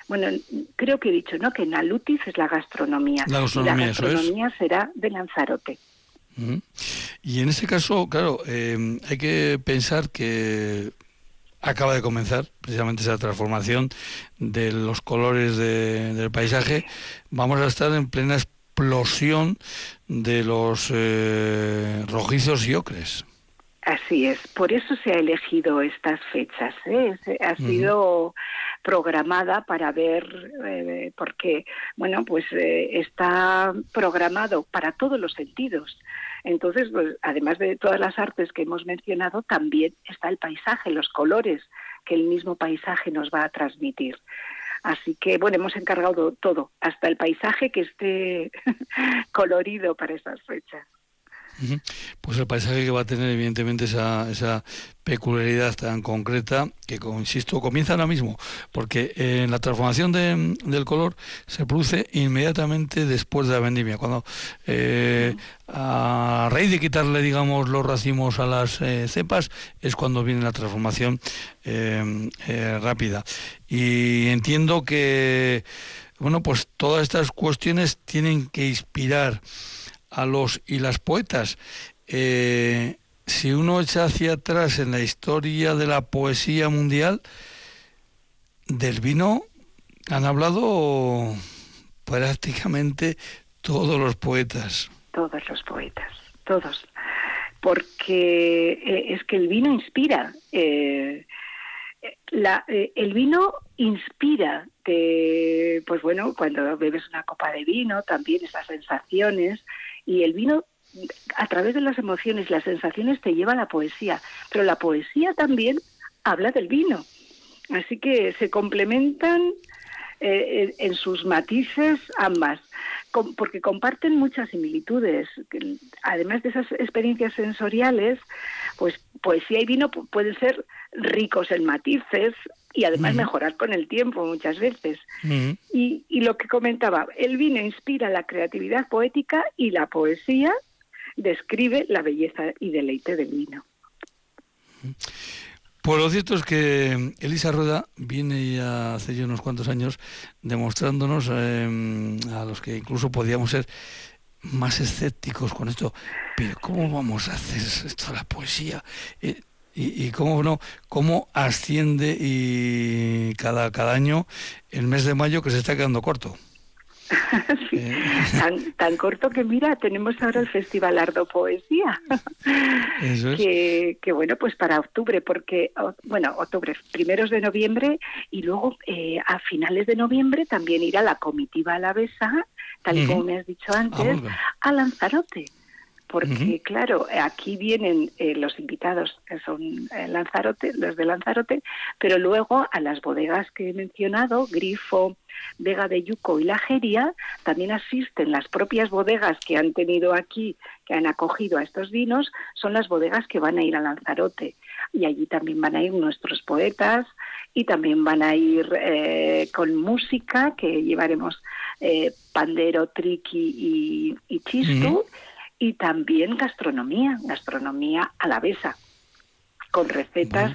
bueno, creo que he dicho, ¿no? Que en Alutis es la gastronomía. La gastronomía, será de Lanzarote. Y en ese caso, claro, eh, hay que pensar que acaba de comenzar precisamente esa transformación de los colores del paisaje. Vamos a estar en plena explosión de los eh, rojizos y ocres. Así es, por eso se ha elegido estas fechas. ¿eh? Ha sido programada para ver, eh, porque, bueno, pues eh, está programado para todos los sentidos. Entonces, pues, además de todas las artes que hemos mencionado, también está el paisaje, los colores que el mismo paisaje nos va a transmitir. Así que, bueno, hemos encargado todo, hasta el paisaje que esté colorido para esas fechas. Pues el paisaje que va a tener evidentemente esa, esa peculiaridad tan concreta que, insisto, comienza ahora mismo, porque en eh, la transformación del color se produce inmediatamente después de la vendimia, cuando eh, a raíz de quitarle, digamos, los racimos a las eh, cepas, es cuando viene la transformación rápida. Y entiendo que, bueno, pues todas estas cuestiones tienen que inspirar a los y las poetas. Eh, si uno echa hacia atrás en la historia de la poesía mundial, del vino han hablado prácticamente todos los poetas. Todos los poetas, todos. Porque eh, es que el vino inspira. Eh, la, el vino inspira, pues bueno, cuando bebes una copa de vino, también esas sensaciones, y el vino a través de las emociones, las sensaciones te lleva a la poesía, pero la poesía también habla del vino. Así que se complementan eh, en sus matices ambas, porque comparten muchas similitudes. Además de esas experiencias sensoriales, pues poesía y vino pueden ser ricos en matices y además mejorar con el tiempo muchas veces. y, y lo que comentaba, el vino inspira la creatividad poética y la poesía describe la belleza y deleite del vino. Pues lo cierto es que Elisa Rueda viene ya hace ya unos cuantos años demostrándonos em, a los que incluso podíamos ser más escépticos con esto, pero ¿cómo vamos a hacer esto de la poesía? Eh, y, cómo no, cómo asciende y cada, cada año el mes de mayo que se está quedando corto. Eh. tan, corto que mira, tenemos ahora el Festival Ardo Poesía. que, que, bueno, pues para octubre, porque, bueno, octubre, primeros de noviembre y luego eh, a finales de noviembre también irá la comitiva alavesa, tal y como me has dicho antes, ah, a Lanzarote porque claro, aquí vienen eh, los invitados, que son eh, Lanzarote, los de Lanzarote, pero luego a las bodegas que he mencionado, Grifo, Vega de Yuco y La Jeria, también asisten las propias bodegas que han tenido aquí, que han acogido a estos vinos, son las bodegas que van a ir a Lanzarote. Y allí también van a ir nuestros poetas y también van a ir eh, con música, que llevaremos pandero, triqui y, chistu y también gastronomía, gastronomía alavesa, con recetas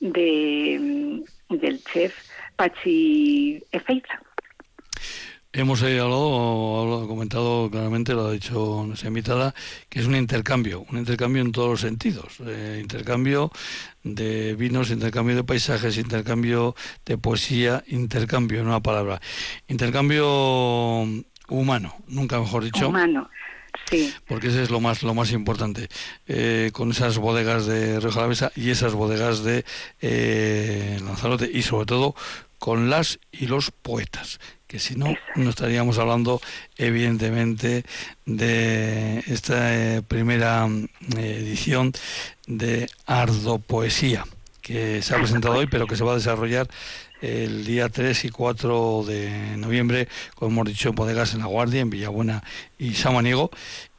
de, del chef Pachi Efeiza. Hemos eh, hablado, comentado claramente, lo ha dicho nuestra invitada, que es un intercambio, un intercambio en todos los sentidos. Eh, intercambio de vinos, intercambio de paisajes, intercambio de poesía, intercambio, en una palabra. Intercambio humano, nunca mejor dicho. Humano. Porque ese es lo más lo más importante. Eh, con esas bodegas de Rioja Mesa y esas bodegas de eh, Lanzarote y sobre todo con las y los poetas, que si no, no estaríamos hablando evidentemente de esta eh, primera edición de Ardo Poesía, que se ha presentado hoy, pero que se va a desarrollar el día 3 y 4 de noviembre, como hemos dicho, en bodegas en La Guardia, en Villabuena y Samaniego,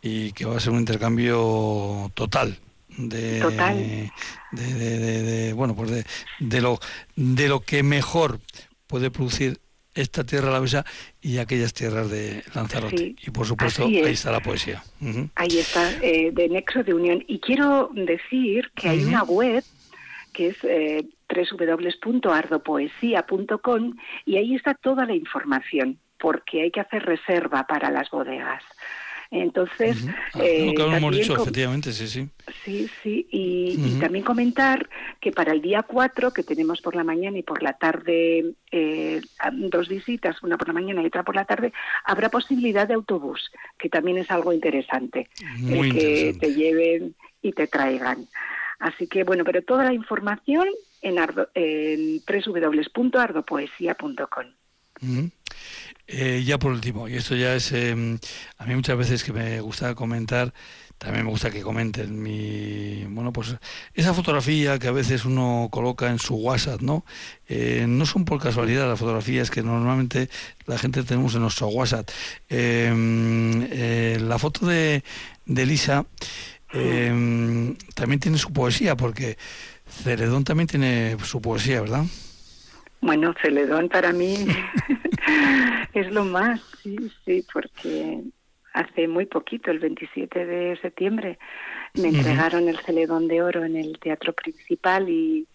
y que va a ser un intercambio total de, De, bueno pues de, de lo de lo que mejor puede producir esta tierra la alavesa y aquellas tierras de Lanzarote. y por supuesto, ahí está la poesía. Ahí está, eh, de Nexo de Unión. Y quiero decir que hay una web que es eh, www.ardopoesia.com y ahí está toda la información, porque hay que hacer reserva para las bodegas. Entonces, ah, eh, lo hemos dicho, efectivamente, sí, sí. Sí, sí, y, también comentar que para el día 4, que tenemos por la mañana y por la tarde eh, dos visitas, una por la mañana y otra por la tarde, habrá posibilidad de autobús, que también es algo interesante, el que te lleven y te traigan. Así que, bueno, pero toda la información en, en www.ardopoesia.com. Eh, ya por último, y esto ya es, em, a mí muchas veces que me gusta comentar, también me gusta que comenten mi, bueno, pues esa fotografía que a veces uno coloca en su WhatsApp, ¿no? Eh, no son por casualidad las fotografías que normalmente la gente tenemos en nuestro WhatsApp. Em, eh, la foto de, de Lisa em, también tiene su poesía, porque Ceredón también tiene su poesía, ¿verdad? Bueno, Celedón para mí es lo más, sí, sí, porque hace muy poquito, el 27 de septiembre, me entregaron el Celedón de Oro en el Teatro Principal y,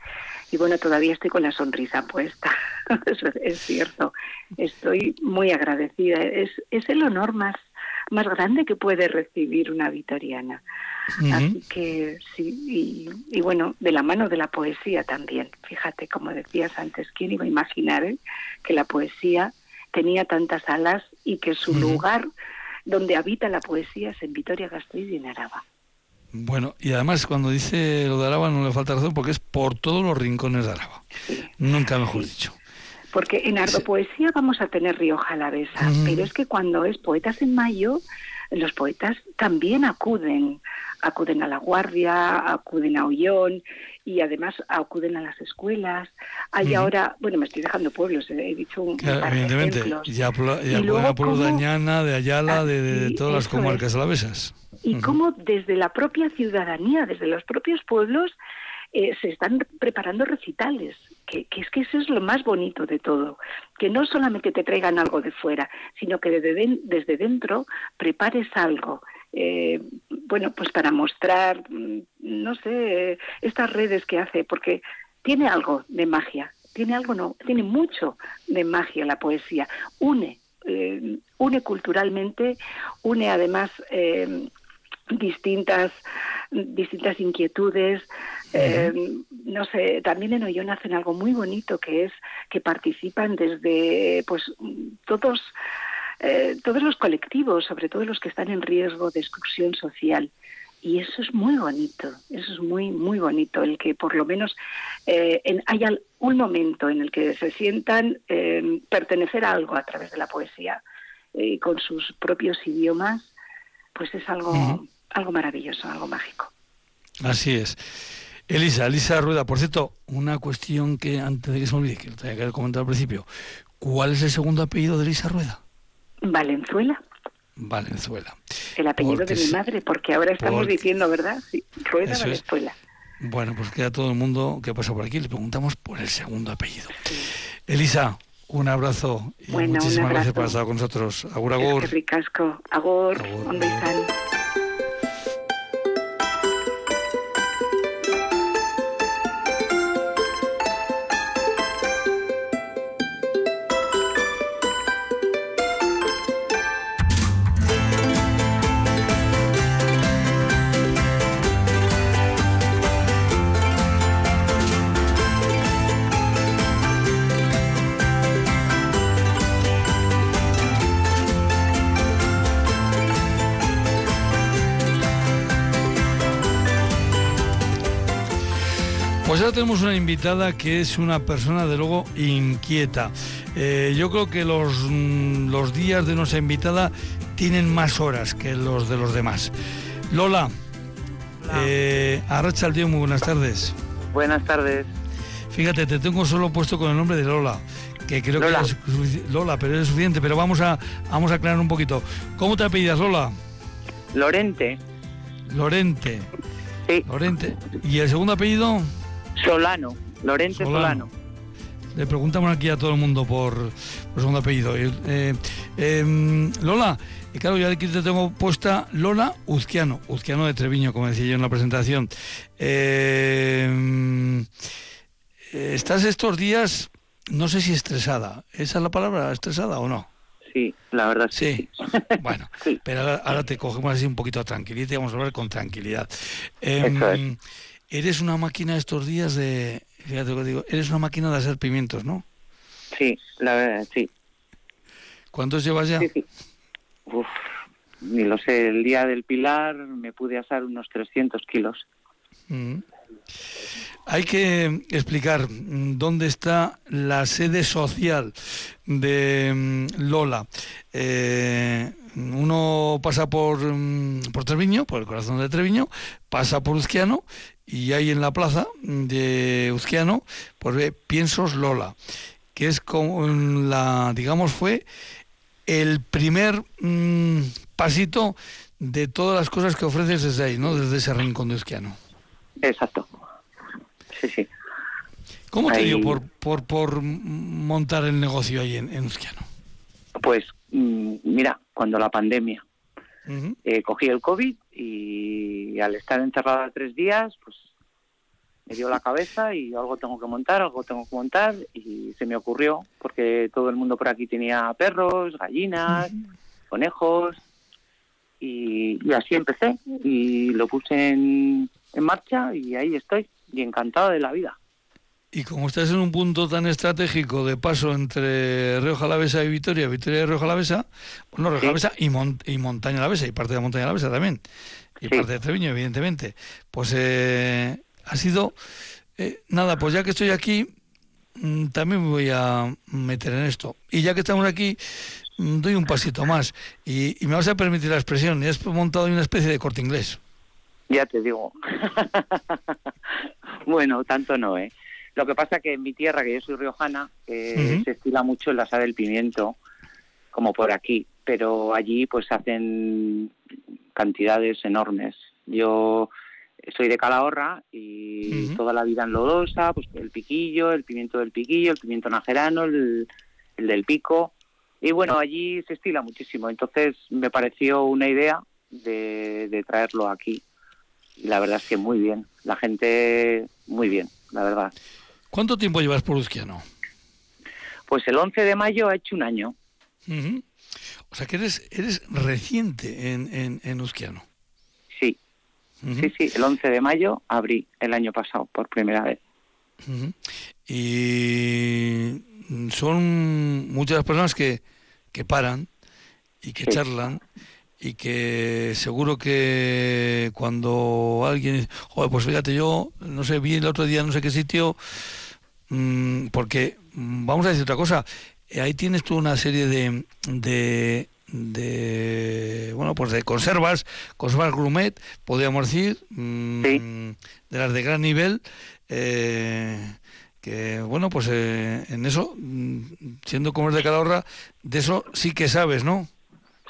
y bueno, todavía estoy con la sonrisa puesta. Eso es cierto. Estoy muy agradecida. Es, es el honor más más grande que puede recibir una vitoriana. Así que sí, y, bueno, de la mano de la poesía también. Fíjate, como decías antes, ¿quién iba a imaginar eh, que la poesía tenía tantas alas y que su lugar donde habita la poesía es en Vitoria-Gasteiz y en Araba? Bueno, y además cuando dice lo de Araba no le falta razón porque es por todos los rincones de Araba. Nunca mejor dicho. Porque en Ardo Poesía vamos a tener Rioja Alavesa, pero es que cuando es Poetas en Mayo, los poetas también acuden, acuden a La Guardia, acuden a Ollón y además acuden a las escuelas. Hay ahora, bueno, me estoy dejando pueblos, he dicho un claro, evidentemente, ya, ya pueblos de Añana, de Ayala, de, todas las comarcas alavesas. Y cómo desde la propia ciudadanía, desde los propios pueblos, eh, se están preparando recitales, que, es que eso es lo más bonito de todo, que no solamente te traigan algo de fuera, sino que desde, dentro prepares algo. Eh, bueno, pues para mostrar, mm, no sé, estas redes que hace, porque tiene algo de magia, tiene algo, no, tiene mucho de magia la poesía, une, eh, une culturalmente, une además distintas distintas inquietudes. Eh, no sé, también en Ollón hacen algo muy bonito que es que participan desde pues todos eh, todos los colectivos, sobre todo los que están en riesgo de exclusión social. Y eso es muy bonito, eso es muy, muy bonito, el que por lo menos eh, haya un momento en el que se sientan pertenecer a algo a través de la poesía y con sus propios idiomas, pues es algo, algo maravilloso, algo mágico. Así es. Elisa, Elisa Rueda, por cierto, una cuestión que antes de que se me olvide, que lo tenía que comentar al principio, ¿cuál es el segundo apellido de Elisa Rueda? Valenzuela. Valenzuela. El apellido de mi madre, porque ahora estamos diciendo, ¿verdad? Sí, Rueda Valenzuela. Bueno, pues queda todo el mundo que pasa por aquí, le preguntamos por el segundo apellido. Elisa, un abrazo y muchísimas gracias por estar con nosotros. Agur, agur. Es ricasco. Agur, agur. Tenemos una invitada que es una persona de luego inquieta. Eh, yo creo que los, mm, los días de nuestra invitada tienen más horas que los de los demás. Lola, eh, Arracha el tío, muy buenas tardes. Buenas tardes. Fíjate, te tengo solo puesto con el nombre de Lola, que creo que es Lola, pero es suficiente. Pero vamos a, vamos a aclarar un poquito. ¿Cómo te apellidas, Lola? Lorente. Lorente. Sí. Lorente. ¿Y el segundo apellido? Solano, Lorente Solano. Le preguntamos aquí a todo el mundo por, por segundo apellido. Eh, em, Lola, y claro, yo aquí te tengo puesta Lola Uzquiano, Uzquiano de Treviño, como decía yo en la presentación. Em, estás estos días, no sé si estresada, ¿esa es la palabra, estresada o no? Sí, la verdad sí. Bueno, pero ahora, te cogemos así un poquito tranquilidad y vamos a hablar con tranquilidad. Em, Eres una máquina estos días de, fíjate lo que digo, eres una máquina de hacer pimientos, ¿no? Sí, la verdad, sí. ¿Cuántos llevas ya? Sí, Uf, ni lo sé, el día del pilar me pude asar unos 300 kilos. Mm. hay que explicar mm, dónde está la sede social de mm, Lola. Eh, uno pasa por, por Treviño, por el corazón de Treviño, pasa por Uzquiano y hay en la plaza de Uzquiano, pues ve Piensos Lola, que es como la, digamos, fue el primer pasito de todas las cosas que ofreces desde ahí, ¿no? Desde ese rincón de Uzquiano. Exacto. Sí, sí. ¿Cómo te dio por, por, por montar el negocio ahí en, en Uzquiano? Pues mm, mira, cuando la pandemia, eh, cogí el COVID y al estar encerrada tres días, pues me dio la cabeza y algo tengo que montar, algo tengo que montar y se me ocurrió porque todo el mundo por aquí tenía perros, gallinas, conejos y, y, así empecé y lo puse en, en marcha y ahí estoy y encantado de la vida. Y como estás en un punto tan estratégico de paso entre Río Jalavesa y Vitoria, Vitoria y Río Jalavesa, bueno, Río Jalavesa y, y Montaña Alavesa, y parte de Montaña Alavesa también, y parte de Treviño, evidentemente, pues eh, ha sido, eh, nada, pues ya que estoy aquí, mm, también me voy a meter en esto. Y ya que estamos aquí, mm, doy un pasito más. Y, y me vas a permitir la expresión, y has montado una especie de corte inglés. Ya te digo. bueno, tanto no, ¿eh? Lo que pasa que en mi tierra, que yo soy riojana, eh, uh -huh. se estila mucho el asar del pimiento, como por aquí, pero allí pues hacen cantidades enormes. Yo soy de Calahorra y uh -huh. toda la vida en Lodosa, pues el piquillo, el pimiento del piquillo, el pimiento najerano, el, el del pico. Y bueno, allí se estila muchísimo. Entonces me pareció una idea de, de traerlo aquí y la verdad es que muy bien. La gente, muy bien, la verdad. ¿Cuánto tiempo llevas por Uzquiano? Pues el 11 de mayo ha hecho un año. Uh -huh. O sea que eres, eres reciente en, en, en Uzquiano. Sí. Uh -huh. Sí, sí, el 11 de mayo abrí el año pasado por primera vez. Uh -huh. Y son muchas personas que, que paran y que sí. charlan y que seguro que cuando alguien joder pues fíjate yo no sé vi el otro día no sé qué sitio mmm, porque vamos a decir otra cosa ahí tienes tú una serie de, de de bueno pues de conservas conservas gourmet podríamos decir mmm, sí. de las de gran nivel eh, que bueno pues eh, en eso siendo como es de Calahorra de eso sí que sabes no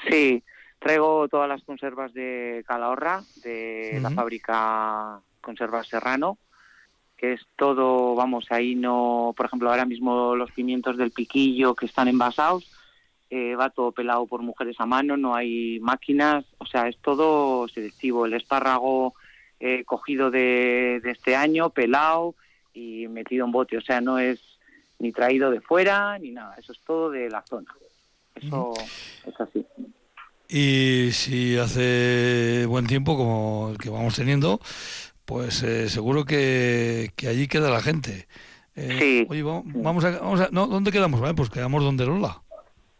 sí Traigo todas las conservas de Calahorra, de la fábrica Conservas Serrano, que es todo, vamos, ahí no, por ejemplo, ahora mismo los pimientos del piquillo que están envasados, eh, va todo pelado por mujeres a mano, no hay máquinas, o sea, es todo selectivo. El espárrago eh, cogido de, de este año, pelado y metido en bote, o sea, no es ni traído de fuera ni nada, eso es todo de la zona. Eso es así. Y si hace buen tiempo, como el que vamos teniendo, pues eh, seguro que, que, allí queda la gente. Eh, sí. Oye, vamos a, vamos a, no, ¿dónde quedamos? Vale, pues quedamos donde Lola.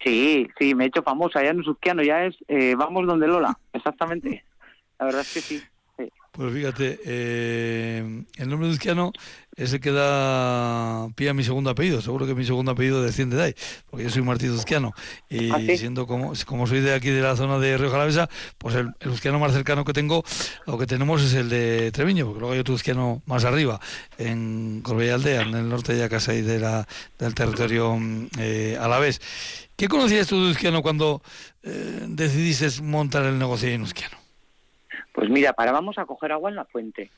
Sí, sí, me he hecho famosa ya en Susquiano, ya es eh, vamos donde Lola, exactamente. La verdad es que sí. Pues fíjate, eh, el nombre de Uzquiano es el que da pie a mi segundo apellido. Seguro que mi segundo apellido desciende de ahí, porque yo soy Martín Uzquiano. Y ¿Ah, sí? siendo como, como soy de aquí de la zona de Río Jalavesa, pues el, el más cercano que tengo, lo que tenemos es el de Treviño, porque luego hay otro Uzquiano más arriba, en Corbella Aldea, en el norte de casa y de la, del territorio eh, alavés. ¿Qué conocías tú de cuando eh, decidiste montar el negocio en Uzquiano? Pues mira, parábamos a coger agua en la fuente.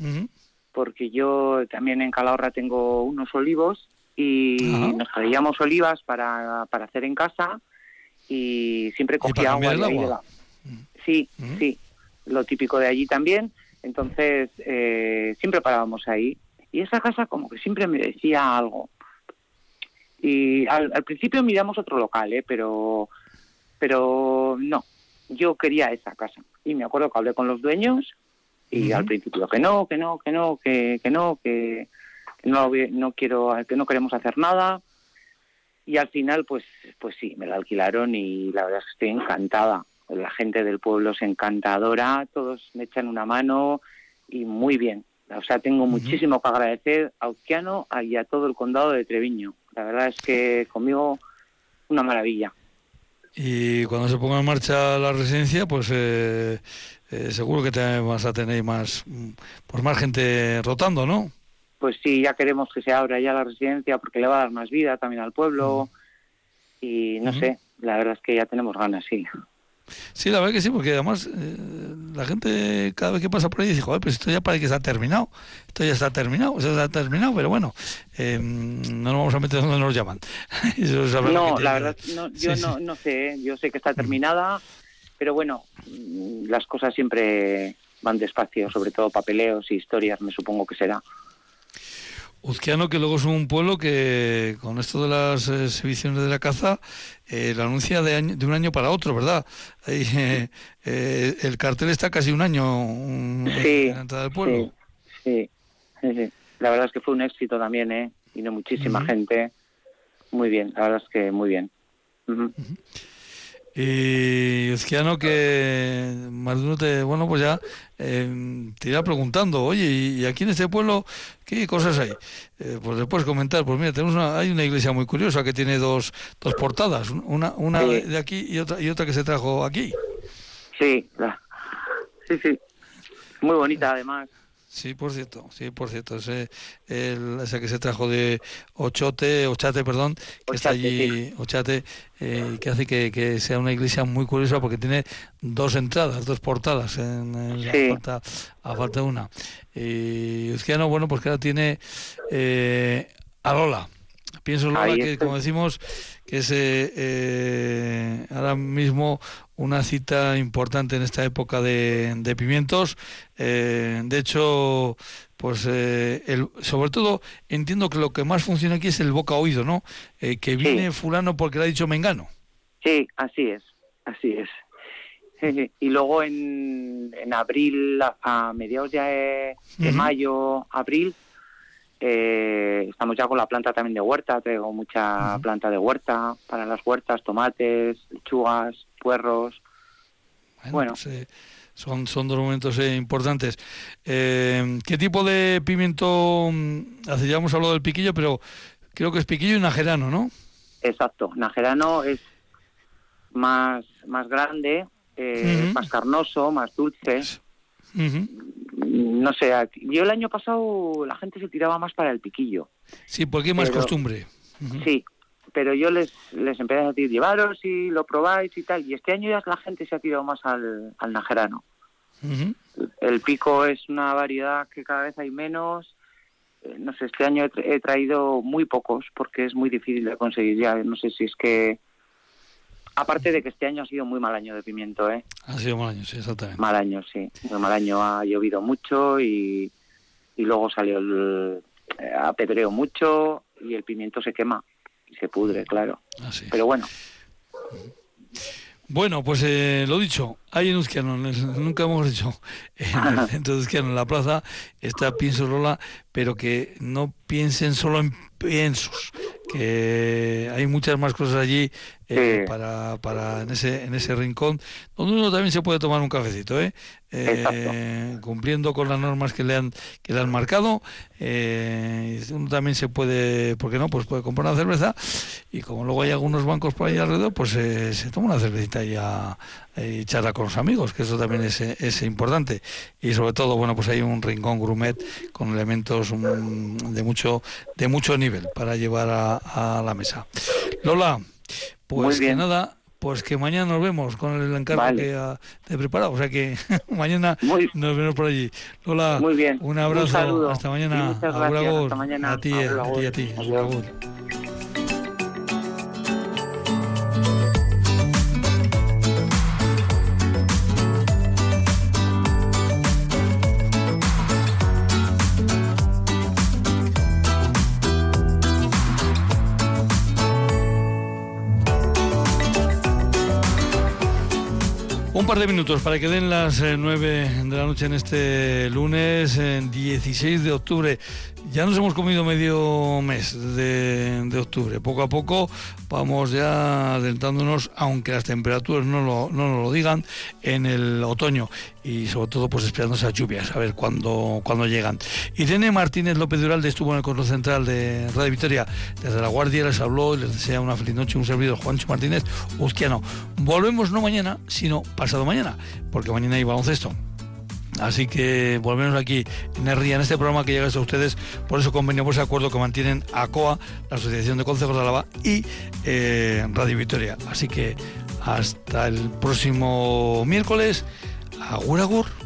Uh -huh. Porque yo también en Calahorra tengo unos olivos y uh -huh. nos traíamos olivas para, para hacer en casa y siempre cogía agua. El agua? Sí, uh -huh. sí, lo típico de allí también. Entonces, eh, siempre parábamos ahí. Y esa casa como que siempre me decía algo. Y al, al principio miramos otro local, ¿eh? pero, pero no, yo quería esa casa. Y me acuerdo que hablé con los dueños y uh -huh. al principio que no, que no, que no, que, que no, que, que no, no quiero, que no queremos hacer nada. Y al final, pues, pues sí, me la alquilaron y la verdad es que estoy encantada. La gente del pueblo es encantadora, todos me echan una mano y muy bien. O sea, tengo muchísimo que agradecer a Uzquiano y a todo el condado de Treviño. La verdad es que conmigo una maravilla. Y cuando se ponga en marcha la residencia, pues eh, eh, seguro que te vas a tener más, pues más gente rotando, ¿no? Pues sí, ya queremos que se abra ya la residencia porque le va a dar más vida también al pueblo. Y no sé, la verdad es que ya tenemos ganas, sí. Sí, la verdad que sí, porque además eh, la gente cada vez que pasa por ahí dice, joder, pues esto ya parece que está terminado, esto ya está terminado, esto está terminado, pero bueno, eh, no nos vamos a meter donde nos llaman. no, la verdad, no, yo no, no sé, ¿eh? yo sé que está terminada, pero bueno, mm, las cosas siempre van despacio, sobre todo papeleos y historias, me supongo que será. Uzquiano, que luego es un pueblo que con esto de las exhibiciones de la caza, eh, la anuncia de, de un año para otro, ¿verdad? Eh, eh, el cartel está casi un año sí, en la entrada del pueblo. Sí, sí, la verdad es que fue un éxito también, ¿eh? Vino muchísima gente. Muy bien, la verdad es que muy bien. Y Uzquiano, que más de uno te, bueno, pues ya eh, te irá preguntando, oye, ¿y aquí en este pueblo qué cosas hay? Eh, pues después comentar, pues mira, tenemos una, hay una iglesia muy curiosa que tiene dos, dos portadas, una, una de aquí y otra, y otra que se trajo aquí. Sí, sí, sí, muy bonita además. Sí, por cierto, sí, por cierto, ese, el, ese que se trajo de Ochote, Ochate, perdón, que está allí, Ochate, eh, que hace que, sea una iglesia muy curiosa porque tiene dos entradas, dos portadas, en, falta, a falta de una. Y Uzquiano, bueno, pues que ahora tiene eh, a Lola. Pienso, Lola, que como decimos, que es eh, ahora mismo una cita importante en esta época de, pimientos. Eh, de hecho, pues el, sobre todo entiendo que lo que más funciona aquí es el boca oído, ¿no? que viene fulano porque le ha dicho mengano. Sí, así es, así es. Y luego en, en abril, a mediados de, de mayo, abril, eh, estamos ya con la planta también de huerta, traigo mucha planta de huerta para las huertas, tomates, lechugas, puerros. Bueno, pues, eh, son, son dos momentos eh, importantes. Eh, ¿Qué tipo de pimiento? Mm, hace ya hemos hablado del piquillo, pero creo que es piquillo y najerano, ¿no? Exacto, najerano es más, más grande, más carnoso, más dulce no sé, yo el año pasado la gente se tiraba más para el piquillo. Sí, porque hay más costumbre. Sí, pero yo les, les empecé a decir, llevaros y lo probáis y tal, y este año ya la gente se ha tirado más al, al najerano. El pico es una variedad que cada vez hay menos. Eh, no sé, este año he, traído muy pocos porque es muy difícil de conseguir ya. No sé si es que Aparte de que este año ha sido muy mal año de pimiento, ¿eh? Ha sido mal año, sí, exactamente. Mal año, sí. Muy mal año, ha llovido mucho y, y luego salió el... Eh, mucho y el pimiento se quema y se pudre, claro. Ah, Pero bueno. Bueno, pues eh, lo dicho, hay en Uzquiano, nunca hemos dicho, en el centro de Uzquiano, en la plaza, está Pienso Rola, pero que no piensen solo en piensos, que hay muchas más cosas allí eh, para, para en ese en ese rincón donde uno también se puede tomar un cafecito ¿eh? eh cumpliendo con las normas que le han que le han marcado eh, uno también se puede ¿por qué no? pues puede comprar una cerveza y como luego hay algunos bancos por ahí alrededor pues se toma una cervecita y, a, y charla con los amigos que eso también es, es, importante y sobre todo bueno pues hay un rincón grumet con elementos mm, de mucho de mucho nivel para llevar a, a la mesa Lola pues que nada, pues que mañana nos vemos con el encargo que ha preparado. O sea que mañana nos vemos por allí. Lola, Muy bien. un abrazo. Hasta mañana. Hasta mañana. A ti, a ti, a ti. Un par de minutos para que den las eh, nueve de la noche en este lunes, 16 de octubre. Ya nos hemos comido medio mes de, octubre. Poco a poco vamos ya adentrándonos, aunque las temperaturas no, lo, no nos lo digan, en el otoño y sobre todo pues esperando esas lluvias, a ver cuándo, llegan. Irene Martínez López Duralde estuvo en el control central de Radio Victoria. Desde La Guardia les habló y les desea una feliz noche un servidor, Juancho Martínez Uzquiano. Volvemos no mañana, sino pasado mañana, porque mañana hay baloncesto. Así que volvemos aquí en en este programa que llega a ustedes por ese convenio, por ese acuerdo que mantienen ACOA, la Asociación de Consejos de Álava y eh, Radio Victoria. Así que hasta el próximo miércoles. Agur, agur.